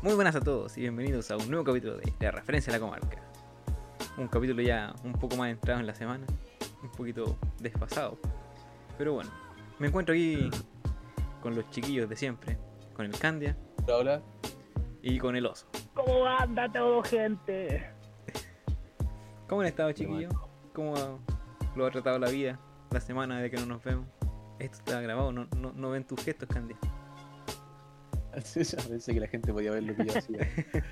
Muy buenas a todos y bienvenidos a un nuevo capítulo de La Referencia a la Comarca. Un capítulo ya un poco más entrado en la semana, un poquito desfasado. Pero bueno, me encuentro aquí con los chiquillos de siempre, con el Candia Hola. y con el oso. ¿Cómo anda todo, gente? ¿Cómo han estado chiquillos? ¿Cómo lo ha tratado la vida la semana de que no nos vemos? Esto está grabado, no, no, no ven tus gestos, Candia. Pensé que la gente podía ver lo que yo hacía.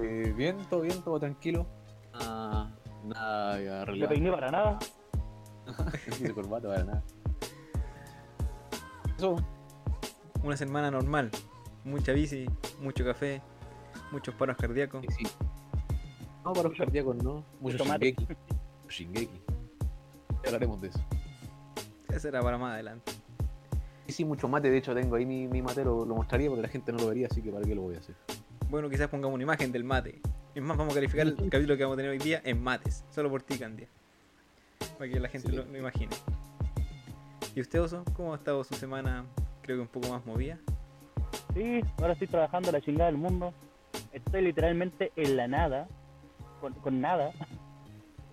Eh, bien, todo bien, todo tranquilo. Ah, nada No relevante. peiné para nada. De corbata para nada. Eso, Una semana normal, mucha bici, mucho café, muchos paros cardíacos. sí. No, para los cardíacos no. Mucho. Shingeki. Shingeki. Ya hablaremos de eso. Eso era para más adelante. Sí, sí, mucho mate. De hecho, tengo ahí mi, mi mate, lo, lo mostraría porque la gente no lo vería, así que para qué lo voy a hacer. Bueno, quizás pongamos una imagen del mate. Es más, vamos a calificar el capítulo que vamos a tener hoy día en mates. Solo por ti, Candia. Para que la gente Sí. lo, lo imagine. ¿Y usted, Oso? ¿Cómo ha estado su semana? Creo que un poco más movida. Sí, ahora estoy trabajando la chingada del mundo. Estoy literalmente en la nada. Con, con nada.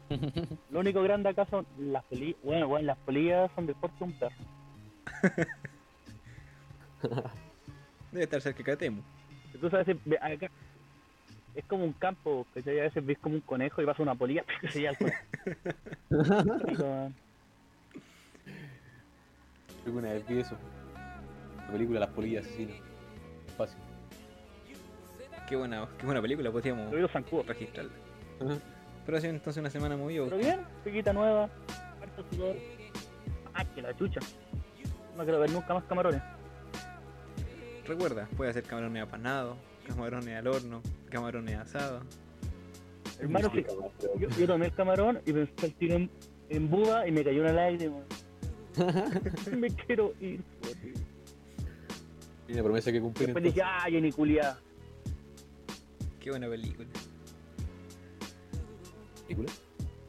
Lo único grande acá son las polillas. Bueno, bueno, las polillas son del porte de un perro. Debe estar cerca de Catemu. Entonces a veces ve- acá es como un campo, que a veces ves como un conejo y pasa una polilla que se al conejo. Rico, man. Creo que una vez vi eso. La película Las polillas asesinas. Fácil. Qué buena, qué buena película, podríamos Lo vi los zancudos. registrarla. Pero ha sido entonces una semana movida. Pero bien, piquita nueva, harto sudor. Ah, que la chucha. No quiero ver nunca más camarones. Recuerda, puede hacer camarones apanados, camarones al horno, camarones asados. Hermano, sí, yo, yo tomé el camarón y pensé el tiro en, en Buda y me cayó una lágrima. me quiero ir. Y una promesa que cumplir Después dije, entonces. ah, Jenny culia. Qué buena película. ¿Película?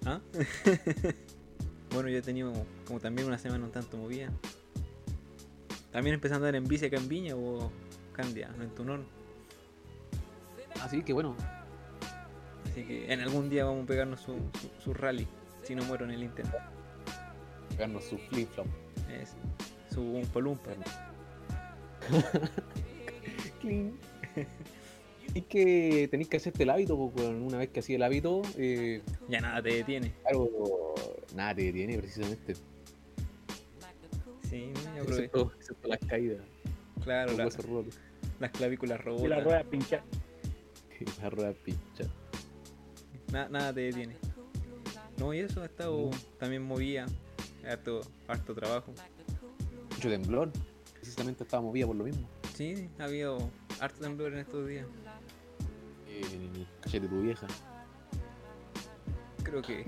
¿Ah? bueno, yo he tenido como también una semana un tanto movida. También empezando a andar en bici acá en Viña o Candia, en Tunón. Ah, sí, qué bueno. Así que en algún día vamos a pegarnos su, su, su rally, si no muero en el intento. Pegarnos su flip flop. Es su umpa lumpa. Es que tenéis que hacerte el hábito, porque una vez que hacía el hábito, eh, Ya nada te detiene. algo nada te detiene precisamente. Sí, ya probé. Excepto, excepto las caídas, Claro, los la- huesos rotos las clavículas Y la rotas. rueda pinchada. y la rueda pincha. Na- nada te detiene. No, y eso ha estado también movida. Harto, harto trabajo. Mucho temblor. Precisamente estaba movida por lo mismo. Sí, ha habido harto temblor en estos días. Eh, cállate tu vieja. Creo que.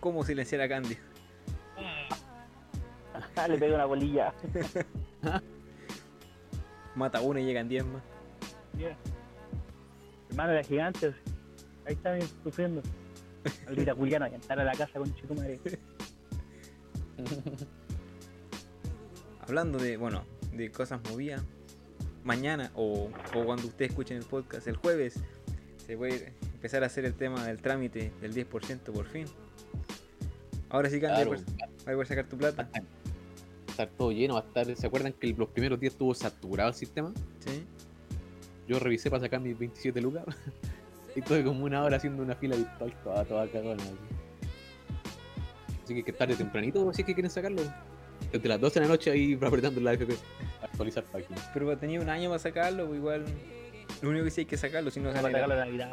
¿Cómo silenciar a Candy? Ah, le pegué una bolilla. Mata uno y llegan 10 más. Yeah. Hermano, era gigante. Ahí está bien, sufriendo. Maldita culiana, que entrar a la casa con chico madre. Hablando de, bueno, de cosas movidas. Mañana o, o cuando ustedes escuchen el podcast, el jueves, se puede empezar a hacer el tema del trámite del 10% por fin. Ahora sí, Candy, Claro, vas a poder sacar tu plata. Va a estar todo lleno, va a estar. ¿Se acuerdan que los primeros días estuvo saturado el sistema? Sí. Yo revisé para sacar mis 27 lucas. y estuve como una hora haciendo una fila virtual toda, toda cagona. Así. Así que hay que estar de tempranito si es que quieren sacarlo. Desde las 12 de la noche ahí apretando la FP. Actualizar página. Pero tenía un año para sacarlo, pues igual. Lo único que sí hay que sacarlo, si no Para sale. sacarlo de Navidad.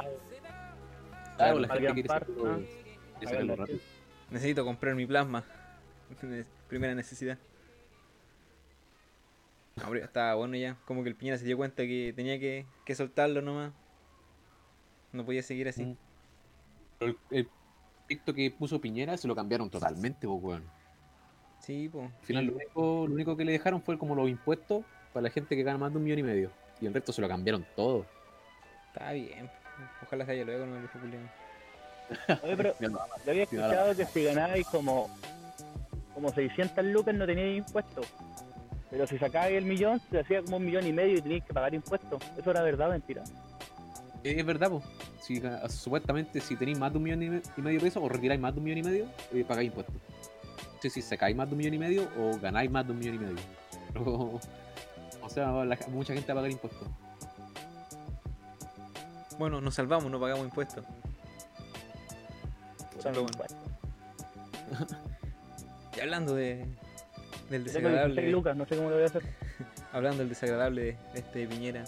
Claro, la para gente quiere sacarlo, ¿ah? sacarlo rápido. Necesito comprar mi plasma. Primera necesidad. Estaba bueno ya. Como que el Piñera se dio cuenta que tenía que, que soltarlo nomás. No podía seguir así. Mm. Pero el, el proyecto que puso Piñera se lo cambiaron totalmente, pues, weón. Sí, pues. Al final lo único, lo único que le dejaron fue como los impuestos para la gente que gana más de un millón y medio. Y el resto se lo cambiaron todo. Está bien. Ojalá se haya luego no me dijo Julián. Oye, pero yo había escuchado que si ganabais como, como 600 lucas no teníais impuestos. Pero si sacabas el millón, se hacía como un millón y medio y tenías que pagar impuestos. ¿Eso era verdad o mentira? Es verdad, pues. Si, supuestamente, si tenéis más de un millón y me- y medio de pesos o retiráis más de un millón y medio, eh, pagáis impuestos. No sé si sacáis más de un millón y medio o ganáis más de un millón y medio. Pero, o sea, la- mucha gente va a pagar impuestos. Bueno, nos salvamos, no pagamos impuestos. Bueno. impuestos. Y hablando de, del Tengo 16 desagradable, lucas, no sé cómo lo voy a hacer. hablando del desagradable de este Piñera,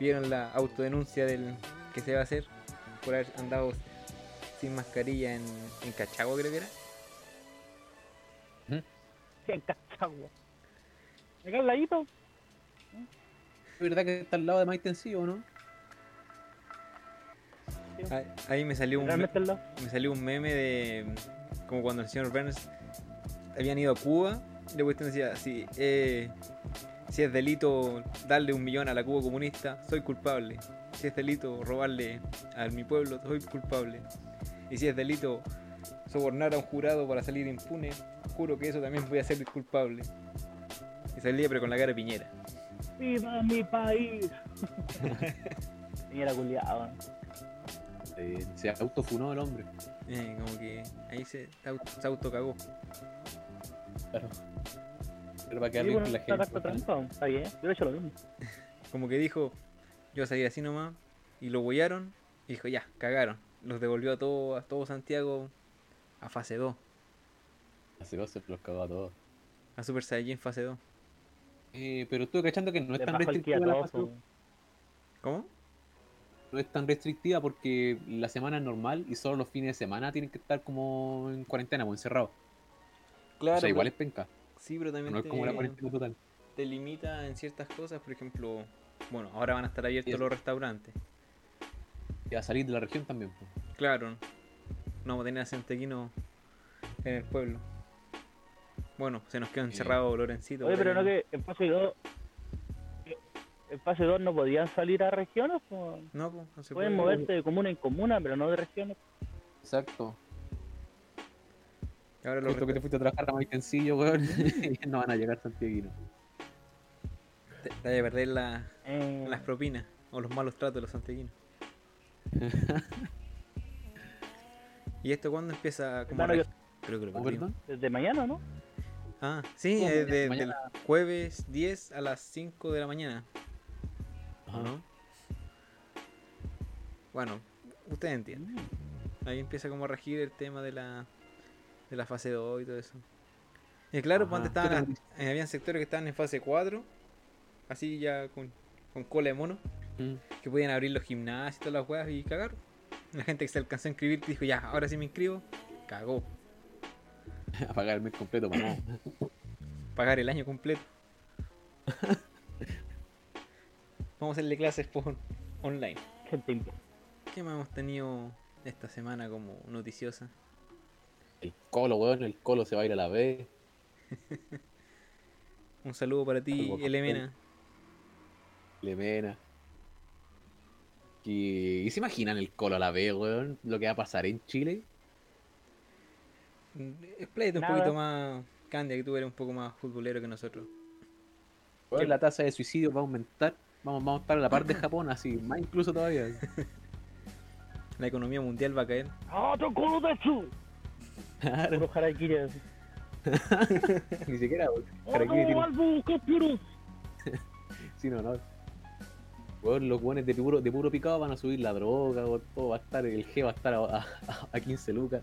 ¿vieron la autodenuncia del que se va a hacer por haber andado sin mascarilla en, en Cachagua, creo que era? Sí, en Cachagua. Acá al ladito. ¿Es verdad que está al lado de Mike Tensillo o no? Ahí, ahí me salió un me- salió un meme de como cuando el señor Burns habían ido a Cuba la cuestión decía si, eh, si es delito darle un millón a la Cuba comunista soy culpable si es delito robarle a mi pueblo soy culpable y si es delito sobornar a un jurado para salir impune juro que eso también voy a ser culpable y salía pero con la cara de Piñera ¡Viva mi país! y era culiado. Eh, se autofunó el hombre. Eh, como que ahí se, se auto- se autocagó Claro. Pero para que Sí, alguien bueno, la gente. carta trampa, está bien. Yo he hecho lo mismo. como que dijo, yo salí así nomás, y lo huellaron, y dijo, ya, cagaron. Los devolvió a todo, a todo Santiago a fase 2, Hace cosas los cagó a todos. a Super Saiyajin fase 2. Eh, pero estuve cachando que no es Le tan a restrictiva la fase po. ¿Cómo? no es tan restrictiva porque la semana es normal y solo los fines de semana tienen que estar como en cuarentena o encerrados. Claro. o sea, igual es penca. Sí, pero también No es como la te, cuarentena total. te limita en ciertas cosas, por ejemplo, bueno, ahora van a estar abiertos los restaurantes. Y a salir de la región también. pues. Claro, no vamos a tener a Centequino en el pueblo. Bueno, se nos quedó encerrado Lorencito. Oye, pero no que en fase 2. En fase 2 no podían salir a regiones, po. No, pues, no se Pueden puede. moverse de comuna en comuna, pero no de regiones. Exacto. Ahora los Justo que te fuiste a trabajar a Maitencillo, weón. y no van a llegar santiaguinos. te, te vaya a perder la- Eh, las propinas o los malos tratos de los santiaguinos. ¿Y esto cuándo empieza? Como a Hermano, reg- Creo que lo ¿Cómo, perdimos. perdón? desde mañana, ¿no? Ah, sí, ¿Cómo? es de- del jueves 10 a las 5 de la mañana. ¿o Ajá. ¿no? Bueno, ustedes entienden. Ahí empieza como a regir el tema de la, de la fase 2 y todo eso. Y claro, pues Ajá. antes estaban, ¿Qué eh, habían sectores que estaban en fase 4, así ya con, con cola de mono, Mm. que podían abrir los gimnasios y todas las weas y cagar. La gente que se alcanzó a inscribir dijo, ya, ahora sí me inscribo, cagó. A pagar el mes completo para nada. Pagar el año completo. Vamos a hacerle clases por online. ¿Qué más hemos tenido esta semana como noticiosa? El colo, weón. El colo se va a ir a la vez. Un saludo para ti, Algo Elemena. Lemena. ¿Y, ¿Y se imaginan el colo a la vez, weón? Lo que va a pasar en Chile. Expláyate un Nada. poquito más, Candia, que tú eres un poco más futbolero que nosotros. ¿Qué? la tasa de suicidio va a aumentar. Vamos, vamos a estar a la par de Japón, así, más incluso todavía. La economía mundial va a caer. Claro, Puro harakiri así. ni siquiera. ¡Oh, Harakiri tiene- no! Sí, no, no. Weón, los weones de puro, de puro picado van a subir la droga, weón, todo va a estar, el G va a estar a, a- a 15 lucas.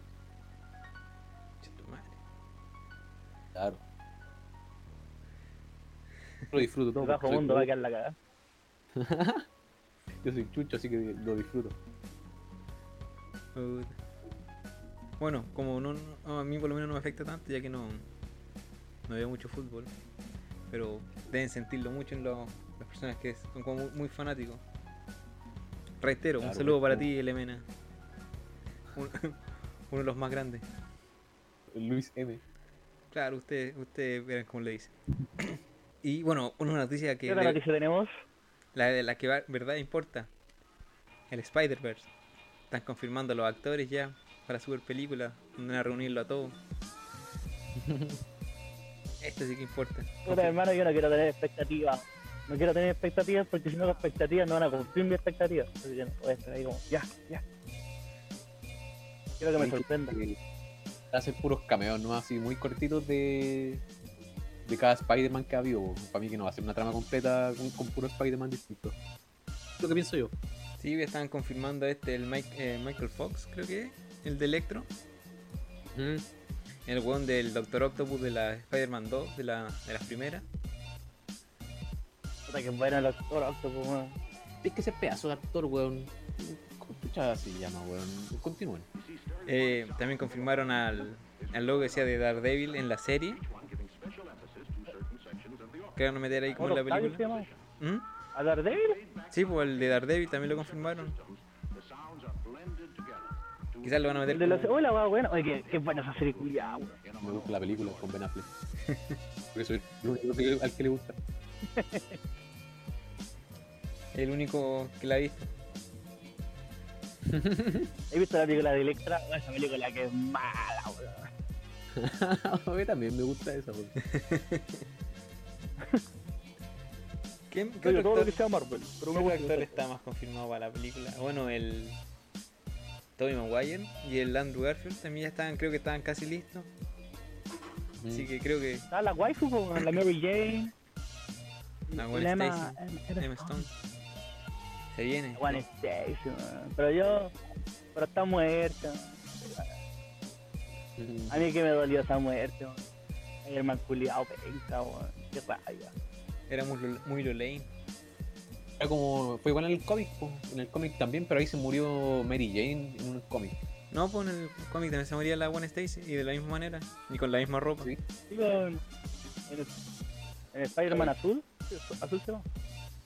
Claro. Lo disfruto todo. El bajo mundo va a quedar la cagada. Yo soy chucho, así que lo disfruto. Puta. Bueno, como no, no- a mí por lo menos no me afecta tanto, ya que no, no veo mucho fútbol. Pero deben sentirlo mucho en lo- las personas que son como muy, muy fanáticos. Reitero, un saludo para reitero. ti, Elemena. Un- uno de los más grandes. Luis M. Claro, ustedes ustedes verán cómo le dicen. Y bueno, una noticia que ¿Qué otra de- noticia tenemos? la de la que va- verdad importa. El Spider-Verse. Están confirmando los actores ya para super película. Van a reunirlo a todos. Es- importa, sí que importa. Puta, hermano, yo no quiero tener expectativas. No quiero tener expectativas porque si no las expectativas no van a cumplir mis expectativas. Así que no voy a estar ahí como, ya, ya. Quiero que me sorprenda. Hacen puros cameos, ¿no? Así muy cortitos de. De cada Spider-Man que ha habido. Para mí que no va a ser una trama completa con, con puro Spider-Man distinto. Es lo que pienso yo. Sí, estaban confirmando este, el Mike- eh, Michael Fox, creo que es, el de Electro. El weón del Doctor Octopus de la Spider-Man 2, de, la, de las primeras. Puta, que bueno el actor Octopus, weón. Es que ese pedazo de actor, weón. ¿Cómo se llama, weón? Continúen. Eh, también confirmaron al, al logo que decía de Daredevil en la serie. Que van a meter ahí como en la película. ¿Mm? ¿A Daredevil? Sí, pues el de Daredevil también lo confirmaron. Quizás lo van a meter de como- Hola, bueno. Oye, qué, qué buena esa serie culiada, weón. Me gusta la película con Ben Affleck. Por eso es el único al que le gusta. el único que la ha visto. He visto la película de Electra, esa película que es mala, weón. A mí también me gusta esa, weón. ¿Quién, qué todo lo que sea Marvel. Pero me qué actor está más confirmado para la película? Bueno, el Tobey Maguire y el Andrew Garfield también ya estaban, creo que estaban casi listos. Así que creo que Está la waifu, la Mary Jane. La Gwen la Emma, Stacy, Emma- Stone se viene. Gwen Stacy, weón. Pero yo. Pero está muerta. A mí que me dolió esa muerte. El hermano culiao penca, weón. Qué raya. Era muy, lo- muy Lolane. Era como, fue igual en el cómic, po. en el cómic también, pero ahí se murió Mary Jane en un cómic. No, pues en el cómic también se moría la Gwen Stacy y de la misma manera y con la misma ropa. Sí. En el, en Spider-Man azul. sí, Azul se llama.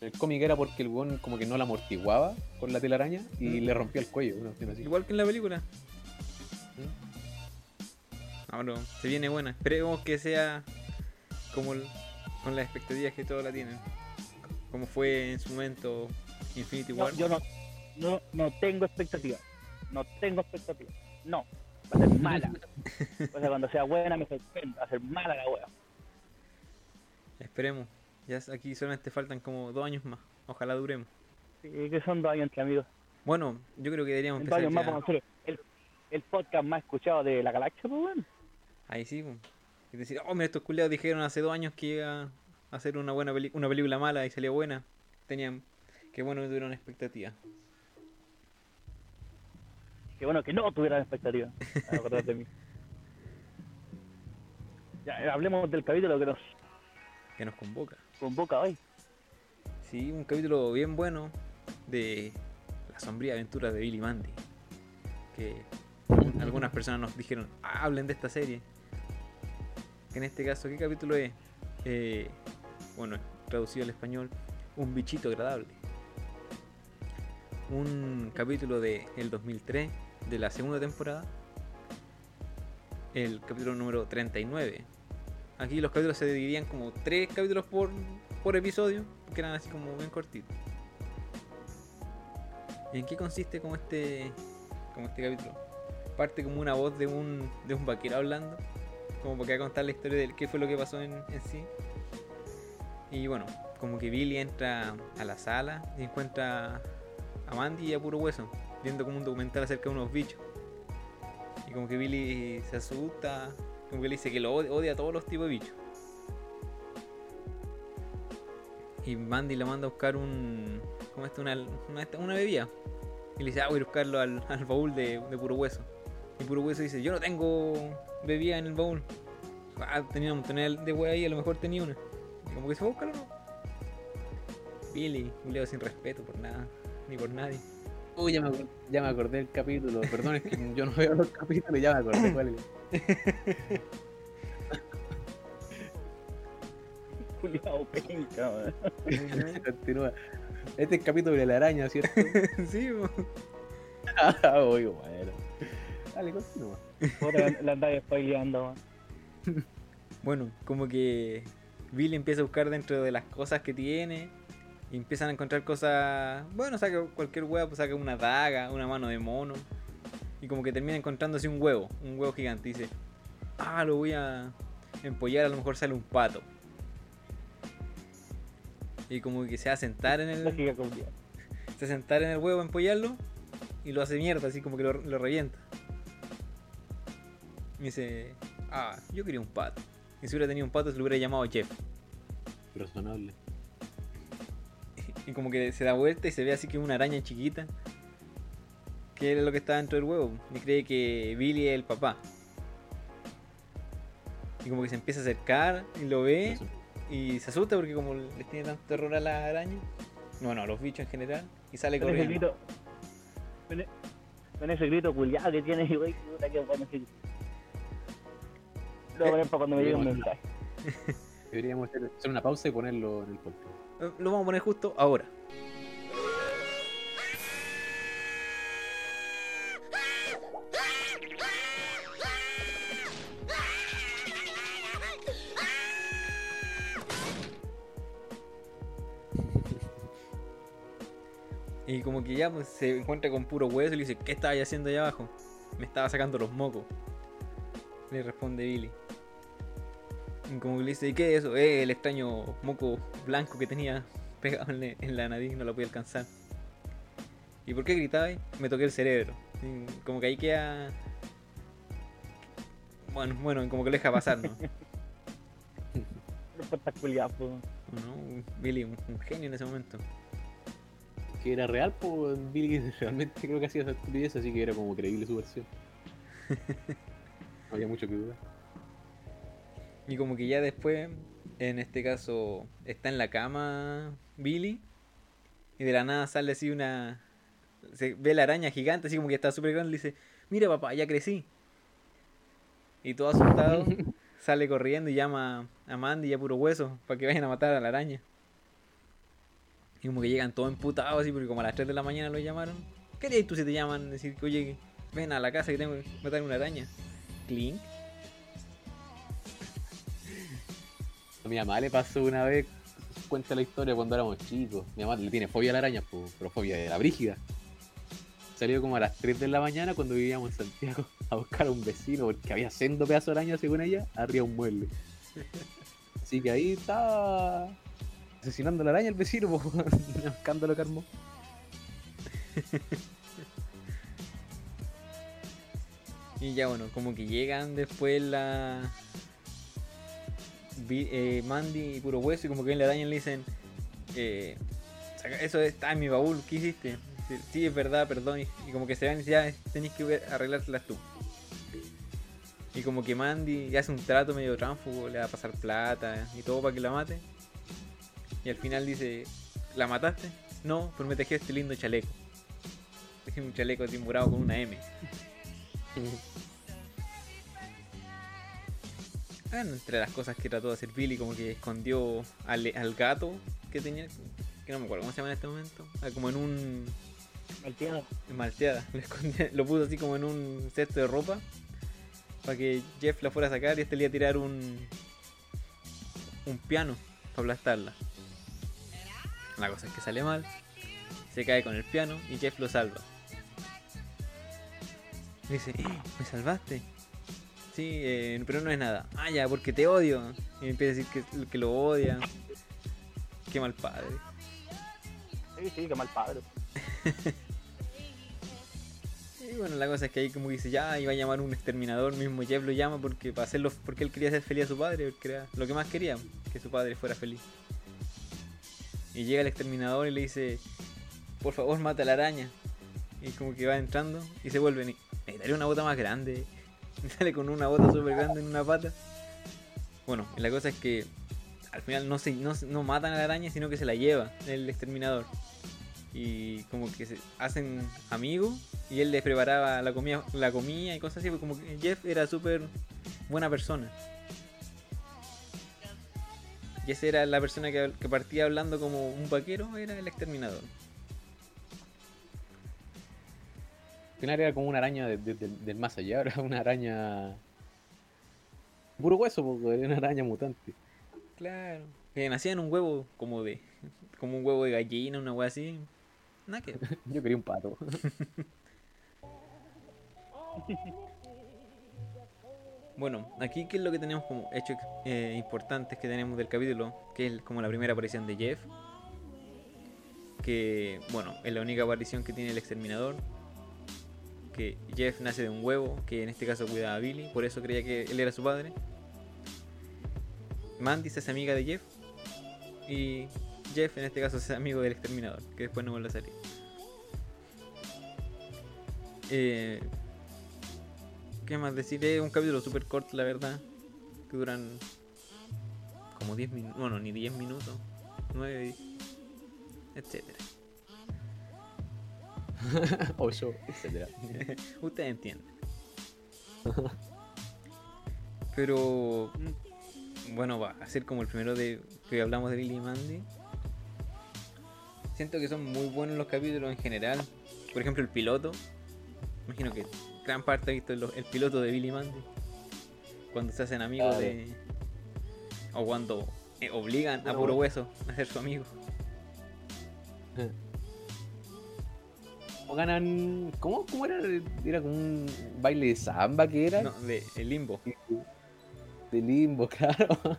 El cómic era porque el weón como que no la amortiguaba con la telaraña y Mm. le rompía el cuello, así. Igual que en la película. Ahora se viene buena. Esperemos que sea como el- con las expectativas que todos la tienen. Como fue en su momento Infinity No, War. yo no, no, no tengo expectativas. No tengo expectativas. No. Va a ser mala. O sea, cuando sea buena me sorprende. Va a ser mala la wea. Esperemos. Ya aquí solamente faltan como dos años más. Ojalá duremos. Sí, que son dos años entre amigos. Bueno, yo creo que deberíamos dos empezar años más hacer el, el podcast más escuchado de la galaxia, pues bueno. Ahí sí, po. y decir, oh, mira, estos culiados dijeron hace dos años que iba hacer una buena peli- una película mala y salió buena. Tenían, que bueno, que tuvieron expectativas. Que bueno que no tuvieran expectativas. a acordar de mí. Ya, eh, hablemos del capítulo que nos Que nos convoca. convoca hoy. Sí, un capítulo bien bueno de la sombría aventura de Billy Mandy. Que algunas personas nos dijeron, "Ah, hablen de esta serie. Que en este caso, ¿qué capítulo es? Eh, bueno, traducido al español, Un bichito agradable. Un capítulo de el 2003, de la segunda temporada. El capítulo número 39. Aquí los capítulos se dividían como tres capítulos por, por episodio, que eran así como bien cortitos. ¿Y en qué consiste como este, como este capítulo? Parte como una voz de un, de un vaquero hablando, como porque va a contar la historia de qué fue lo que pasó en, en sí. Y bueno, como que Billy entra a la sala y encuentra a Mandy y a Puro Hueso, viendo como un documental acerca de unos bichos. Y como que Billy se asusta, como que le dice que lo odia, odia a todos los tipos de bichos. Y Mandy le manda a buscar un. ¿Cómo es esto? Una, una, bebida. Y le dice, ah, voy a buscarlo al, al baúl de, de puro hueso. Y puro hueso dice, yo no tengo bebida en el baúl. Ah, tenía un montón de hueá ahí, a lo mejor tenía una. Y como que se fue a buscarlo, ¿no? Billy, un leo sin respeto por nada, ni por nadie. Uy, ya me, acor- ya me acordé del capítulo. Perdón, es que yo no veo los capítulos, ya me acordé cuál es. Culiao penca. Continúa. Este es el capítulo de la araña, ¿cierto? sí, po. Ah, Uy, bueno. Dale, continúa. Puta, la andaba spoileando. Bueno, como que Billy empieza a buscar dentro de las cosas que tiene. Y empiezan a encontrar cosas. Bueno, saca cualquier huevo, pues saca una daga, una mano de mono. Y como que termina encontrándose un huevo, un huevo gigante. Y dice, ah, lo voy a. empollar a lo mejor sale un pato. Y como que se va a sentar en el. Se va a sentar en el huevo a empollarlo y lo hace mierda, así como que lo, lo revienta. Y dice, ah, yo quería un pato. Y si hubiera tenido un pato se lo hubiera llamado Jeff. Razonable. Y como que se da vuelta y se ve así que una araña chiquita. Que era lo que estaba dentro del huevo. Y cree que Billy es el papá. Y como que se empieza a acercar y lo ve. Eso. Y se asusta porque como les tiene tanto terror a la araña. Bueno, a los bichos en general. Y sale Con ese corriendo. grito. Con, e- con ese grito culiado que tiene, güey, que bueno. Lo voy a poner para cuando me llegue un mensaje. Deberíamos hacer, hacer una pausa y ponerlo en el podcast. Lo vamos a poner justo ahora. Y como que ya pues, se encuentra con puro hueso y le dice, ¿qué estabas haciendo allá abajo? Me estaba sacando los mocos. Le responde Billy. Y como que le dice, ¿y qué es eso? Eh, el extraño moco blanco que tenía pegado en, la- nariz, no lo podía alcanzar. ¿Y por qué gritaba ahí? Me toqué el cerebro. Y como que ahí queda... Bueno, bueno, como que lo deja pasar, ¿no? Respuesta culiada, pues. ¿No? Billy, un, un genio en ese momento. Que era real, pues Billy realmente creo que hacía esa estupidez, así que era como creíble su versión. No había mucho que dudar. Y como que ya después, en este caso, está en la cama Billy. Y de la nada sale así una... Se ve la araña gigante, así como que está súper grande. Y le dice, mira papá, ya crecí. Y todo asustado, sale corriendo y llama a Mandy y a puro hueso para que vayan a matar a la araña. Y como que llegan todos emputados así, porque como a las 3 de la mañana lo llamaron. ¿Qué harías tú si te llaman? Decir que, oye, ven a la casa que tengo que matar una araña. Clink. A mi mamá le pasó una vez, cuenta la historia cuando éramos chicos. Mi mamá le tiene fobia a la araña, pero fobia de la brígida. Salió como a las 3 de la mañana cuando vivíamos en Santiago a buscar a un vecino porque había sendo pedazo de araña, según ella, arriba un mueble. Así que ahí estaba asesinando a la araña el vecino, que armó. Y ya bueno, como que llegan después la. Eh, Mandy y puro hueso, y como que ven la y le dicen: eh, "Saca- Eso está en mi baúl, ¿qué hiciste? Sí, es verdad, perdón. Y, como que se van y Ya tenéis que ver- arreglártelas tú. Y como que Mandy hace un trato medio tránfugo, le va a pasar plata y todo para que la mate. Y al final dice: ¿La mataste? No, pero me tejí este lindo chaleco. Es un chaleco timburado con una M. Bueno, entre las cosas que trató de hacer Billy, como que escondió al, al gato que tenía, que no me acuerdo cómo se llama en este momento, ah, como en un malteada, lo puso así como en un cesto de ropa para que Jeff la fuera a sacar y este le iba a tirar un un piano para aplastarla. La cosa es que sale mal, se cae con el piano y Jeff lo salva. Y dice, "¡Eh! ¿me salvaste? Sí, eh, pero no es nada. Ah, ya, porque te odio. Y empieza a decir que, que lo odia. Qué mal padre. Sí, sí, qué mal padre. Y bueno, la cosa es que ahí como dice, ya, iba a llamar un exterminador, mismo Jeff lo llama porque para hacerlo, porque él quería hacer feliz a su padre, porque era lo que más quería, que su padre fuera feliz. Y llega el exterminador y le dice, por favor mata a la araña. Y como que va entrando y se vuelven y necesitaría una bota más grande. Sale con una bota súper grande en una pata. Bueno, la cosa es que al final no, se, no, no matan a la araña, sino que se la lleva el exterminador. Y como que se hacen amigos y él les preparaba la comida, la comida y cosas así, porque como que Jeff era súper buena persona. Y esa era la persona que, que partía hablando como un vaquero, era el exterminador. Final era como una araña de- de- del- del más allá, era una araña. Puro hueso, porque era una araña mutante. Claro. Que nacía en un huevo como de. como un huevo de gallina, una hueá así. Nada que. Yo quería un pato. Bueno, aquí qué es lo que tenemos como hechos eh, importantes que tenemos del capítulo, que es como la primera aparición de Jeff. Que, bueno, es la única aparición que tiene el exterminador. Que Jeff nace de un huevo, que en este caso cuidaba a Billy, por eso creía que él era su padre. Mandy se hace amiga de Jeff. Y Jeff en este caso hace amigo del exterminador, que después no vuelve a salir. Eh, ¿Qué más decir? Es un capítulo súper corto, la verdad. Que duran como 10 minutos. Bueno, ni 10 minutos. 9, etcétera. 8, etcétera. Ustedes entienden. Pero bueno, va a ser como el primero de que hablamos de Billy y Mandy. Siento que son muy buenos los capítulos en general. Por ejemplo, el piloto. Imagino que gran parte ha visto el, el piloto de Billy y Mandy. Cuando se hacen amigos de. O cuando eh, obligan a Puro puro hueso a ser su amigo. Ganan. ¿Cómo, ¿Cómo era? Era como un baile de samba que era. No, de el limbo. De limbo, claro.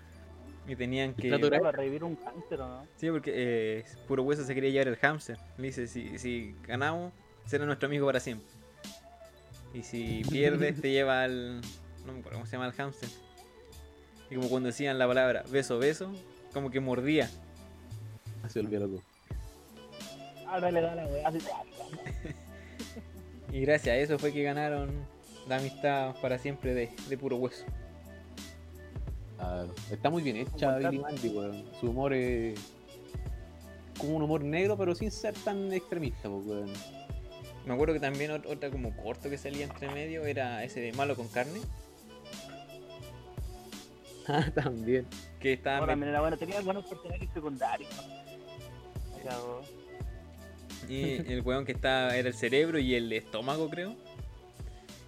Y tenían que. Para revivir un ¿o no? Sí, porque eh, puro hueso se quería llevar el hamster. Le dice, si, si ganamos, será nuestro amigo para siempre. Y si pierdes, te lleva al... No me acuerdo cómo se llama el hamster. Y como cuando decían la palabra beso, beso, como que mordía. Se volvió loco. Ah, dale, dale, güey. Así, Y gracias a eso fue que ganaron la amistad para siempre de, de puro hueso. Está muy bien hecha. Billy Mandy, weón. Su humor es. como un humor negro, pero sin ser tan extremista, pues, weón. Me acuerdo que también ot- otra como corto que salía entre medio era ese de malo con carne. Ah, también. Que estaba... No, también era bueno. Tenía buenos personajes secundarios. Cagó. Y el weón que está era el cerebro y el estómago, creo.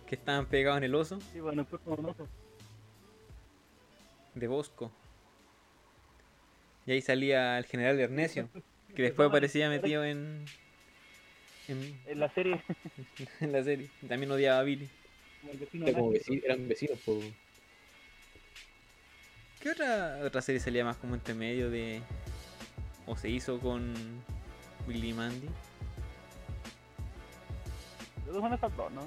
Que estaban pegados en el oso Sí, bueno, fue como hermoso. de Bosco. Y ahí salía el general Ernesio, que después aparecía metido en, en, En la serie, en la serie. También odiaba a Billy. vecino como Nacho. veci- eran vecinos. ¿Qué otra, otra serie salía más como entre medio de... o se hizo con Billy Mandy? Que son esas dos, ¿no?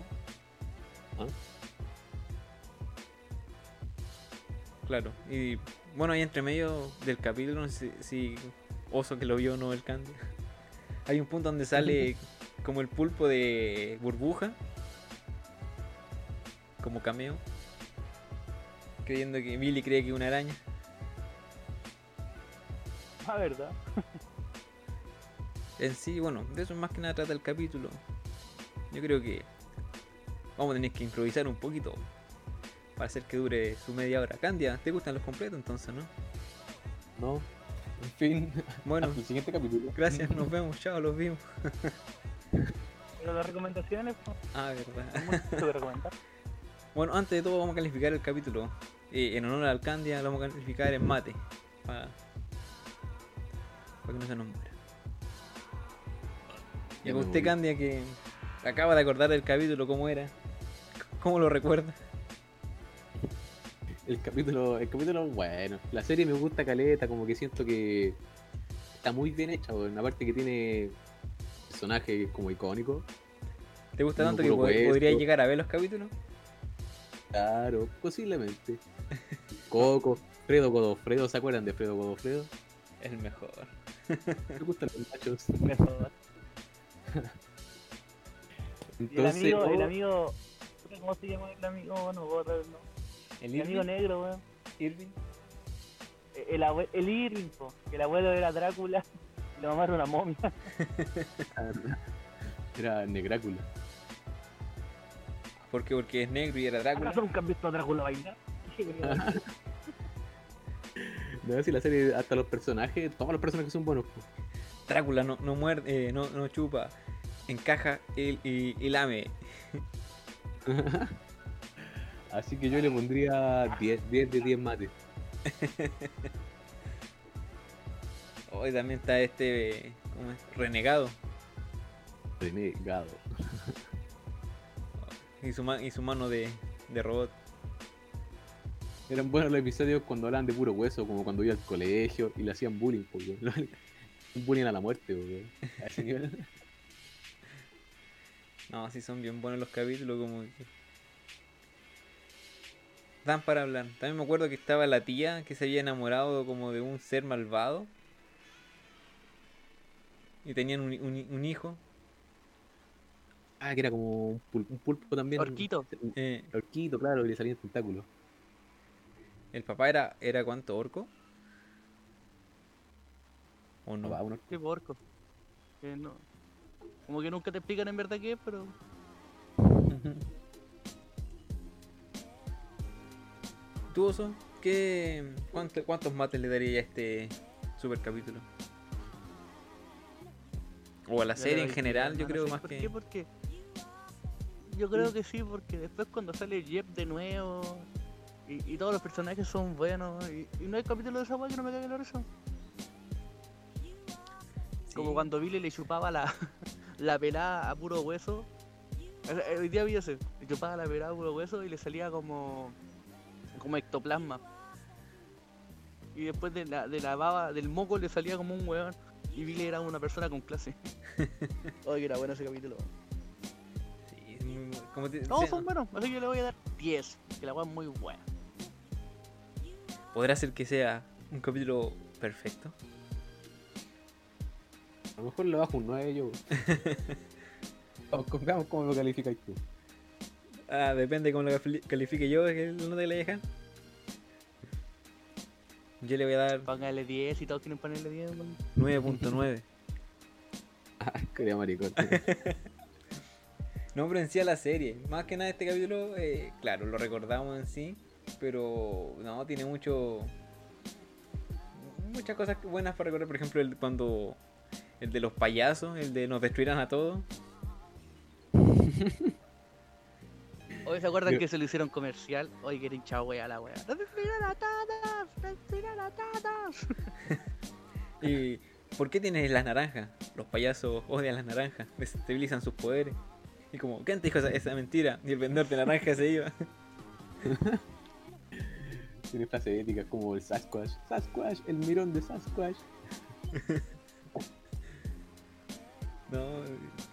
Claro. Y bueno, ahí entre medio del capítulo, no sé si Oso que lo vio o no el Candy. Hay un punto donde sale como el pulpo de burbuja. Como cameo. Creyendo que Billy cree que es una araña. Ah, verdad. En sí, bueno, de eso más que nada trata el capítulo. Yo creo que vamos a tener que improvisar un poquito para hacer que dure su media hora. Candia, ¿te gustan los completos entonces, no? ¿No? En fin. Bueno, Hasta el siguiente capítulo. gracias, nos vemos, chao, los vimos. Pero las recomendaciones, pues, Ah, verdad. recomendar. Bueno, antes de todo vamos a calificar el capítulo. Eh, en honor al Candia lo vamos a calificar en mate. Para que no se nos muera. Y con me usted. Candia, que acaba de acordar del capítulo, ¿cómo era? ¿Cómo lo recuerda? El capítulo, el capítulo, bueno, la serie me gusta caleta, como que siento que está muy bien hecha, weón. aparte que tiene personajes como icónicos. ¿Te gusta tanto que pod- podrías llegar a ver los capítulos? Claro, posiblemente. Coco, Fredo Godofredo, ¿se acuerdan de Fredo Godofredo? El mejor. Me gustan los machos. Mejor. Y el Entonces, amigo, el oh, amigo, ¿cómo se llama el amigo? No, puedo saber, no. El El amigo negro, weón. Irving. El, abue- el Irving, po, que el abuelo era Drácula y la mamá era una momia. era Negrácula. ¿Por qué? Porque es negro y era Drácula. ¿Acaso nunca han visto a Drácula bailar? No, si la serie, hasta los personajes, todos los personajes son buenos. po. Drácula no, no muerde, eh, no, no chupa, encaja y, y, y lame. Así que yo le pondría 10, 10 de 10 mates. Hoy también está este, ¿cómo es? Renegado. Renegado. Y su, y su mano de, de robot. Eran buenos los episodios cuando hablaban de puro hueso, como cuando iba al colegio y le hacían bullying, pues. Un bullying a la muerte, weón. A ese nivel. No, sí son bien buenos los capítulos, como que... Dan para hablar. También me acuerdo que estaba la tía que se había enamorado como de un ser malvado. Y tenían un, un- un hijo. Ah, que era como un pulpo, un pulpo también. Orquito. Eh, Orquito, claro, y le salían tentáculos. ¿El papá era, era cuánto orco? ¿O no? Uno- Qué porco. Que no. Como que nunca te explican en verdad qué es, pero. ¿Tú, Oso? ¿Qué, cuánto- ¿Cuántos mates le daría a este super capítulo? O a la serie en general, yo creo ¿sabes más por que... qué? Porque yo creo que sí, porque después cuando sale Jeb de nuevo y, y todos los personajes son buenos y, y no hay capítulo de esa weá que no me cague la risa. Como cuando Billy le chupaba la, la pelada a puro hueso. Hoy día vi ese, le chupaba la pelada a puro hueso y le salía como como ectoplasma. Y después de la, de la baba, del moco le salía como un hueón. Y Billy era una persona con clase. Oye, era bueno ese capítulo. Sí, como te- son buenos, así que le voy a dar 10. Que la weá es muy buena. ¿Podrá ser que sea un capítulo perfecto? A lo mejor le bajo un 9 yo. Con- veamos cómo lo calificas tú. Ah, depende cómo lo cali- califique yo, es que no te la dejan. Yo le voy a dar Póngale 10 y todos quieren ponerle 10. weón. 9.9. Ah, quería maricón. No, pero en sí a la serie. Más que nada este capítulo, eh, claro, lo recordamos en sí, pero no, tiene mucho... Muchas cosas buenas para recordar, por ejemplo, el, cuando... El de los payasos, el de nos destruirán a todos. Oye, ¿se acuerdan Yo- que se lo hicieron comercial? Oye, que era hinchado wea la wea. ¡No destruirán a todos! ¡No destruirán a todos! ¿Y por qué tienes las naranjas? Los payasos odian las naranjas, desestabilizan sus poderes. Y como, ¿quién te dijo esa, esa mentira? Y el vendedor de naranja se iba. Tiene frase ética como el Sasquatch. Sasquatch, el mirón de Sasquatch.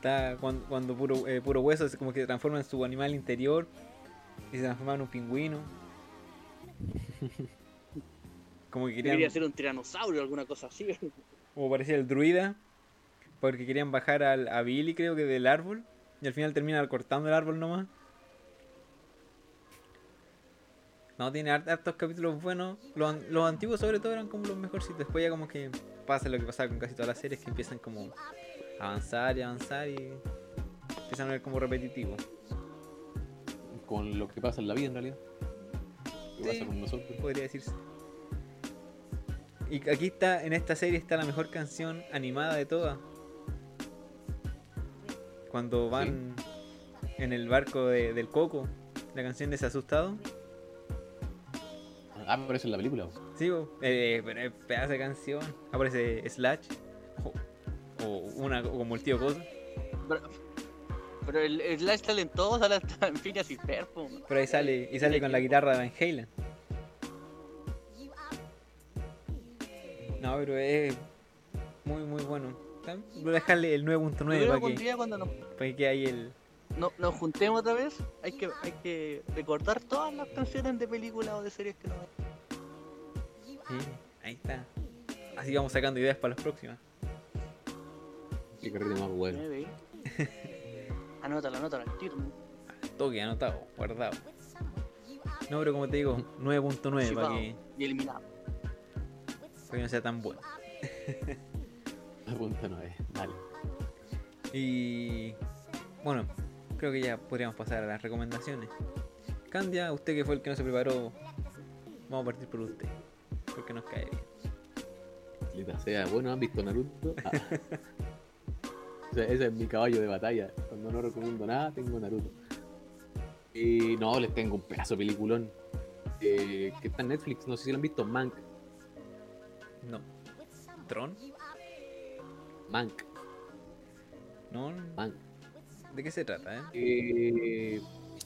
está cuando, cuando puro, eh, puro hueso es como que se transforma en su animal interior y se transforma en un pingüino. Como que querían, quería ser un tiranosaurio o alguna cosa así. como parecía el druida, porque querían bajar al, a Billy creo que del árbol y al final termina cortando el árbol nomás. No, tiene hart- hartos capítulos buenos. Los, los antiguos sobre todo eran como los mejorcitos. Después ya como que pasa lo que pasaba con casi todas las series que empiezan como avanzar y avanzar y empiezan a ver como repetitivo. Con lo que pasa en la vida en realidad. ¿Qué Sí. pasa con nosotros? podría decirse. Y aquí está, en esta serie está la mejor canción animada de todas. Cuando van en el barco de- del Coco, la canción de ese asustado. Ah, me parece en la película. Sí, eh, pero es pedazo de canción. Aparece Slash. O, una como el tío Cosa. Pero, pero el, el Slash talentoso sale hasta en Phineas y Ferb, po. Pero ahí sale, y sale con la guitarra de Van Halen. No, pero es muy muy bueno. Voy a dejarle el 9.9 Yo creo para que cuando nos, para que quede ahí el. no- nos juntemos otra vez, hay que, hay que recordar todas las canciones de películas o de series que nos Sí, ahí está. Así vamos sacando ideas para las próximas. Qué carrete más bueno. Anótalo, anótalo al tiro. ¿no? Toque anotado, guardado. No, pero como te digo, 9.9 para que, Y eliminado. para que no sea tan bueno. Punto 9. Dale. Y bueno, creo que ya podríamos pasar a las recomendaciones. Candia, usted que fue el que no se preparó, vamos a partir por usted, porque nos cae bien. Maldita sea, bueno, ¿han visto Naruto? Ah. Ese es mi caballo de batalla. Cuando no recomiendo nada, tengo Naruto. Y no, les tengo un pedazo de peliculón. eh, que está en Netflix, no sé si lo han visto, Mank. No. ¿Tron? Mank, No. Mank. ¿De qué se trata, eh? Eh,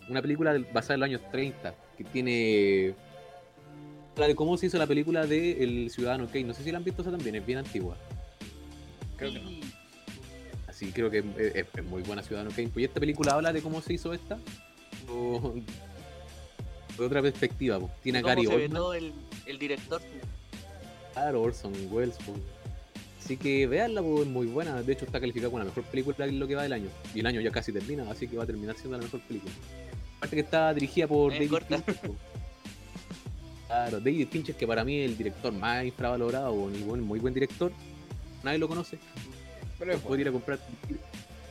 una película basada en los años 30 que tiene La de cómo se hizo la película de El Ciudadano Kane. No sé si la han visto esa también, es bien antigua. Creo que no. Así creo que es, es- es muy buena Ciudadano Kane. Pues y esta película habla de cómo se hizo esta. O, de otra perspectiva. pues. Tiene a ¿Cómo Gary Oldman. todo el, el director? Claro, Orson Welles. pues. Así que veanla, pues, es muy buena. De hecho, está calificada como la mejor película en lo que va del año. Y el año ya casi termina, así que va a terminar siendo la mejor película. Aparte que está dirigida por David corta. Fincher. pues. Claro, David Fincher, que para mí es el director más infravalorado, pues, buen- muy buen director. Nadie lo conoce. Pero es bueno. Podría ir a comprar.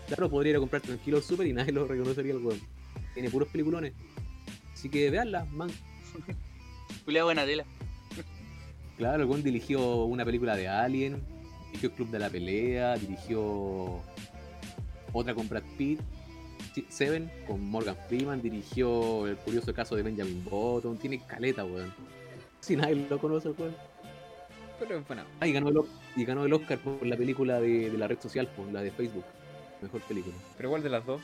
Claro, podría ir a comprar tranquilo al super y nadie lo reconocería el weón. Tiene puros peliculones. Así que veanla, man. Julia buena tela. Claro, el weón dirigió una película de Alien, dirigió Club de la Pelea, dirigió otra con Brad Pitt, Seven con Morgan Freeman, dirigió el curioso caso de Benjamin Button, tiene caleta, weón. Si nadie lo conoce, el weón. Pero es buena. Ah, y ganó el, y ganó el Oscar por la película de, de la red social, por la de Facebook. Mejor película. Pero igual de las dos.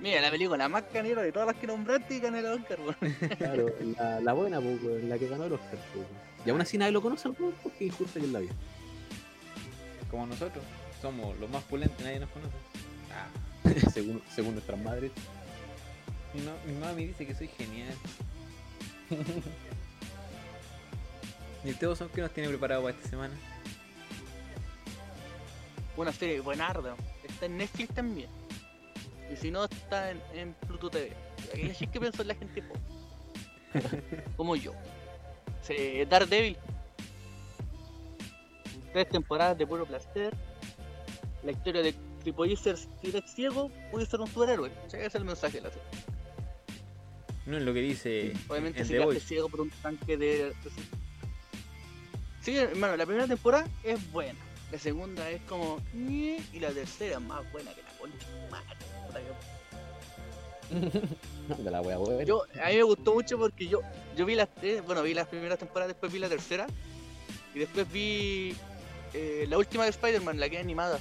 Mira, la película más canera de todas las que nombraste y gané el Oscar, weón. Claro, la, la buena, pues, la que ganó el Oscar. pues. Y aún así nadie lo conoce, el weón, porque es injusta que es la vida. Como nosotros. Somos los más pulentes, nadie nos conoce. Ah, según, según nuestras madres. mi, ma- mi mami dice que soy genial. ¿Y el Teo son qué nos tiene preparado para esta semana? Una serie buenarda. Está en Netflix también. Y si no, está en, en Pluto TV. Ahí así que pensó en la gente pobre. Como yo. Se- Daredevil. Tres temporadas de puro placer. La historia de si podéis ser, si eres ciego, puedes ser un superhéroe. Ese es el mensaje de la serie. No es lo que dice Obviamente en si quedaste ciego por un tanque de... Sí, hermano, la primera temporada es buena. La segunda es como... Y la tercera es más buena que la concha. de la wea. Yo, a mí me gustó mucho porque yo, yo vi las tres, bueno, vi las primeras temporadas, después vi la tercera. Y después vi eh, la última de Spider-Man, la que es animada.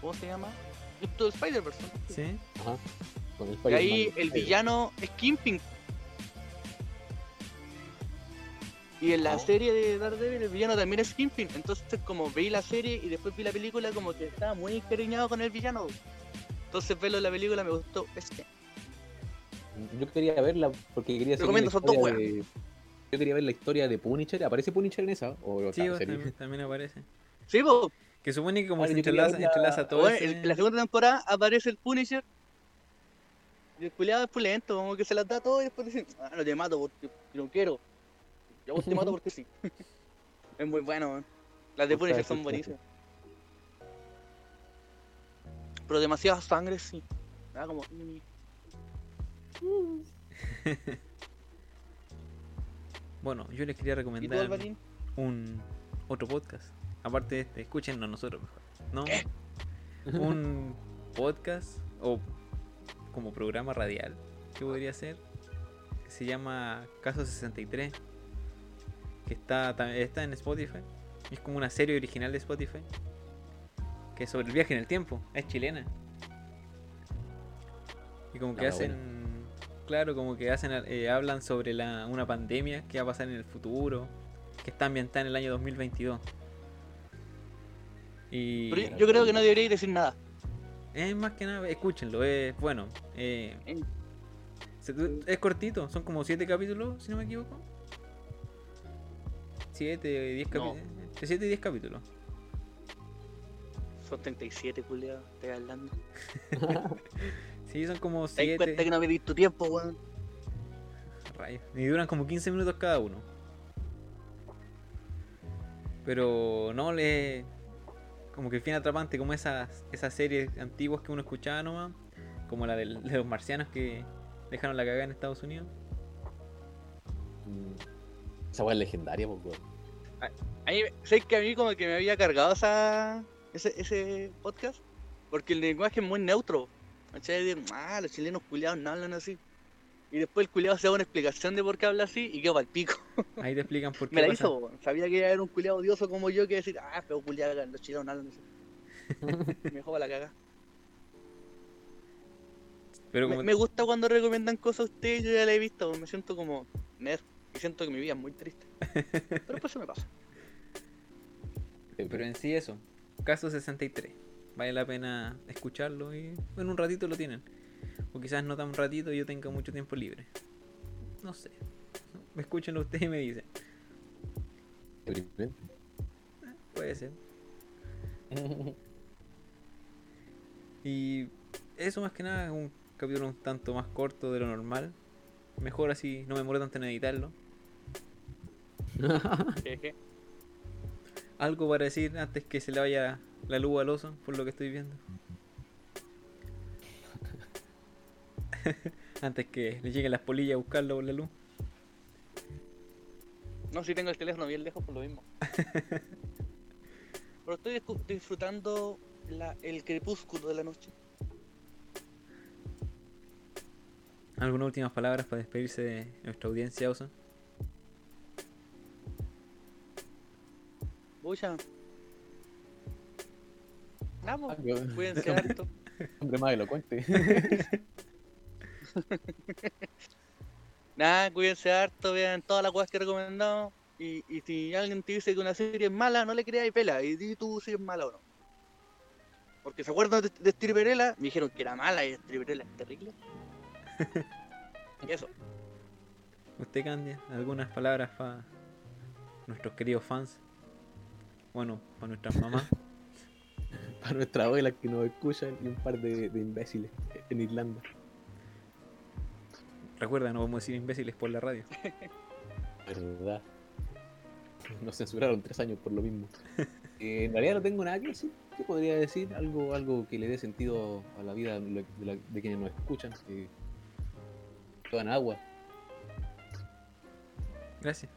¿Cómo se llama? The Spider-Verse. ¿Sí? Ajá. Con el Y ahí el villano es. Y en la Oh. serie de Daredevil el villano también es Kingpin. Entonces como vi la serie y después vi la película como que estaba muy encariñado con el villano. Entonces verlo en la película me gustó. Este. Yo quería verla porque quería seguir Recomiendo esas dos de... Yo quería ver la historia de Punisher. ¿Aparece Punisher en esa? ¿O Sí, vos también, también aparece. Sí, po. Que supone que como se entrelaza, la- entrelaza todo Bueno, ese- en la segunda temporada aparece el Punisher. Y el culiado es pulento, como que se las da todo y después dice, ah, no te mato porque no quiero. Yo vos te mato porque sí. es muy bueno, man. Las de Punisher son buenísimas. Pero demasiada sangre, sí. Me da como... mm. Bueno, yo les quería ¿Y tú, recomendar un otro podcast. Aparte de este, escúchennos nosotros mejor. ¿No? ¿Qué? Un podcast o como programa radial que podría ser. que se llama Caso 63. Que está, está en Spotify. Es como una serie original de Spotify. Que es sobre el viaje en el tiempo. Es chilena. Y como que Ah, hacen. Claro, como que hacen eh, hablan sobre la, una pandemia que va a pasar en el futuro. Que está ambientada en el año 2022. Y. Pero yo, yo creo que no deberíais decir nada. Es más que nada, escúchenlo, es bueno. eh, En- se- es cortito, son como 7 capítulos, si no me equivoco. 7, 10 No. capítulos. Entre 7 y 10 capítulos. Son 37, culiado, estoy hablando. Sí, son como ¿Te das cuenta 7. que no me di tu tiempo, weón? Rayos. Y duran como 15 minutos cada uno. Pero no le. Como que el fin atrapante, como esas, esas series antiguas que uno escuchaba nomás. Como la del- de los marcianos que dejaron la cagada en Estados Unidos. Mm. Esa wea es legendaria, pues, weón. A mí, ¿sabes que a mí como que me había cargado esa, ese, ese podcast? Porque el lenguaje es muy neutro. ¿Cachai? De, ah, los chilenos culiados no hablan así. Y después el culiado se da una explicación de por qué habla así y quedó al pico. Ahí te explican por qué. Me la pasa. hizo, sabía que era un culiado odioso como yo que decir, ah, pero culiado, los chilenos no hablan así. me para la caga. Pero me gusta cuando recomiendan cosas a ustedes, yo ya la he visto, me siento como nerd. Y siento que mi vida es muy triste. Pero después se me pasa. Pero en sí eso, caso 63. Vale la pena escucharlo y en un ratito lo tienen. O quizás no tan un ratito y yo tenga mucho tiempo libre. No sé. Me escuchan ustedes y me dicen. Deprimente. Puede ser. Y eso más que nada es un capítulo un tanto más corto de lo normal. Mejor así, no me demoro tanto en editarlo. Algo para decir antes que se le vaya la luz al oso, por lo que estoy viendo. antes que le lleguen las polillas a buscarlo por la luz. No, si tengo el teléfono bien lejos por lo mismo. Pero estoy disfrutando la- el crepúsculo de la noche. ¿Algunas últimas palabras para despedirse de nuestra audiencia, Oso? Pucha. Nada, Ah, yo- cuídense harto. Hombre más elocuente. Nada, cuídense harto, vean todas las cosas que he recomendado. Y, y si alguien te dice que una serie es mala, no le creas y pela. Y di tú si es mala o no. Porque se acuerdan de, de Stripperella, me dijeron que era mala y Stripperella es terrible. y eso. ¿Usted, Candia? ¿Algunas palabras para nuestros queridos fans? Bueno, para nuestras mamás. Para nuestra abuela que nos escuchan y un par de, de imbéciles en Irlanda. Recuerda, no vamos a decir imbéciles por la radio. ¿Verdad? Nos censuraron tres años por lo mismo. Eh, en realidad no tengo nada que decir. ¿Qué podría decir? Algo, algo que le dé sentido a la vida la- de quienes nos escuchan. Que toman agua. Gracias.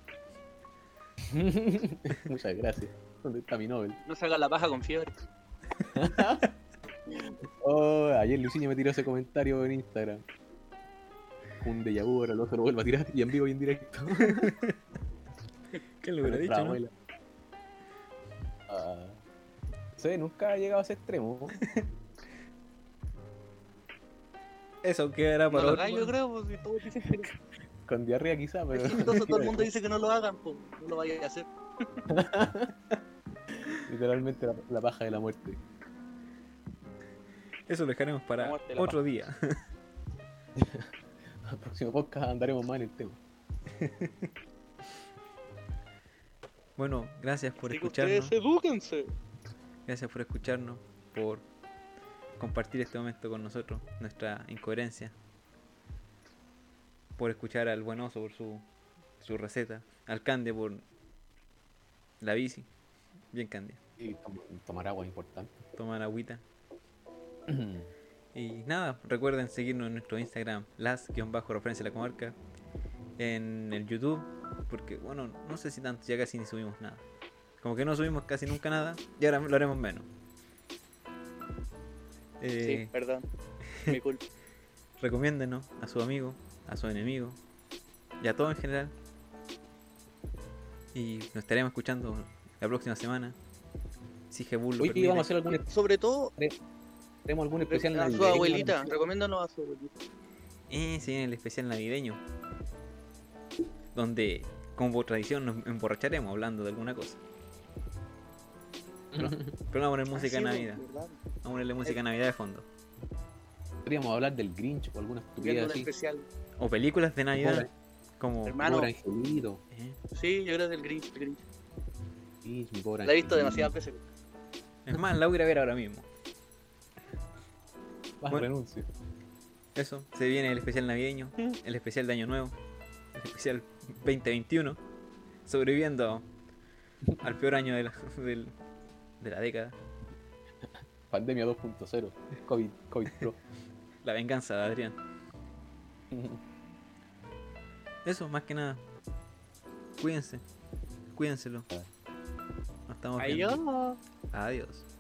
Muchas gracias. ¿Dónde está mi Nobel? No se haga la paja con fiebre. Oh, ayer Luciña me tiró ese comentario en Instagram. Un déjà vu, ahora se lo vuelvo a tirar y en vivo y en directo. ¿Qué le hubiera dicho, no? Ah, no sé, nunca ha llegado a ese extremo. Eso quedará No para lo otro. yo creo, pues, si todos dicen que Con diarrea quizá, pero... es chistoso, todo el mundo dice que no lo hagan, pues no lo vayas a hacer. Literalmente la, la paja de la muerte. Eso lo dejaremos para otro día. Al próximo podcast andaremos más en el tema. Bueno, gracias por ustedes escucharnos. edúquense. Gracias por escucharnos, por compartir este momento con nosotros, nuestra incoherencia. Por escuchar al buen oso por su, su receta. Al Cande por la bici. Bien Cande. Y tom- tomar agua es importante. Tomar agüita. Y nada, recuerden seguirnos en nuestro Instagram, las-referencia de la comarca, en el YouTube, porque bueno, no sé si tanto, ya casi ni subimos nada. Como que no subimos casi nunca nada, y ahora lo haremos menos. Eh, Sí, perdón. Mi culpa. Recomiéndenos a su amigo, a su enemigo, y a todo en general. Y nos estaremos escuchando la próxima semana. Si Jebul lo Hoy permite. vamos a hacer algún, Sobre todo tenemos algún especial a su navideño, abuelita. ¿no? Recomiéndanos a su abuelita. Eh, viene el especial navideño. Donde, como tradición, nos emborracharemos hablando de alguna cosa. Pero vamos a poner música Ah, de sí, Navidad. ¿verdad? Vamos a ponerle música de Navidad de fondo. Podríamos hablar del Grinch o alguna estupidez así. especial. O películas de Navidad. Como. Hermano. Pobre angelito. eh, Sí, yo creo del Grinch. el Grinch. Sí, mi pobre La he visto demasiadas veces. Es más, la voy a ver ahora mismo. Más Bueno. renuncio. Eso, se viene el especial navideño, el especial de Año Nuevo, el especial 2021, sobreviviendo al peor año de la, del- de la década, Pandemia 2.0. COVID, COVID Pro. la venganza de Adrián. Eso, más que nada. Cuídense, cuídenselo. Nos estamos viendo. Adiós. Adiós.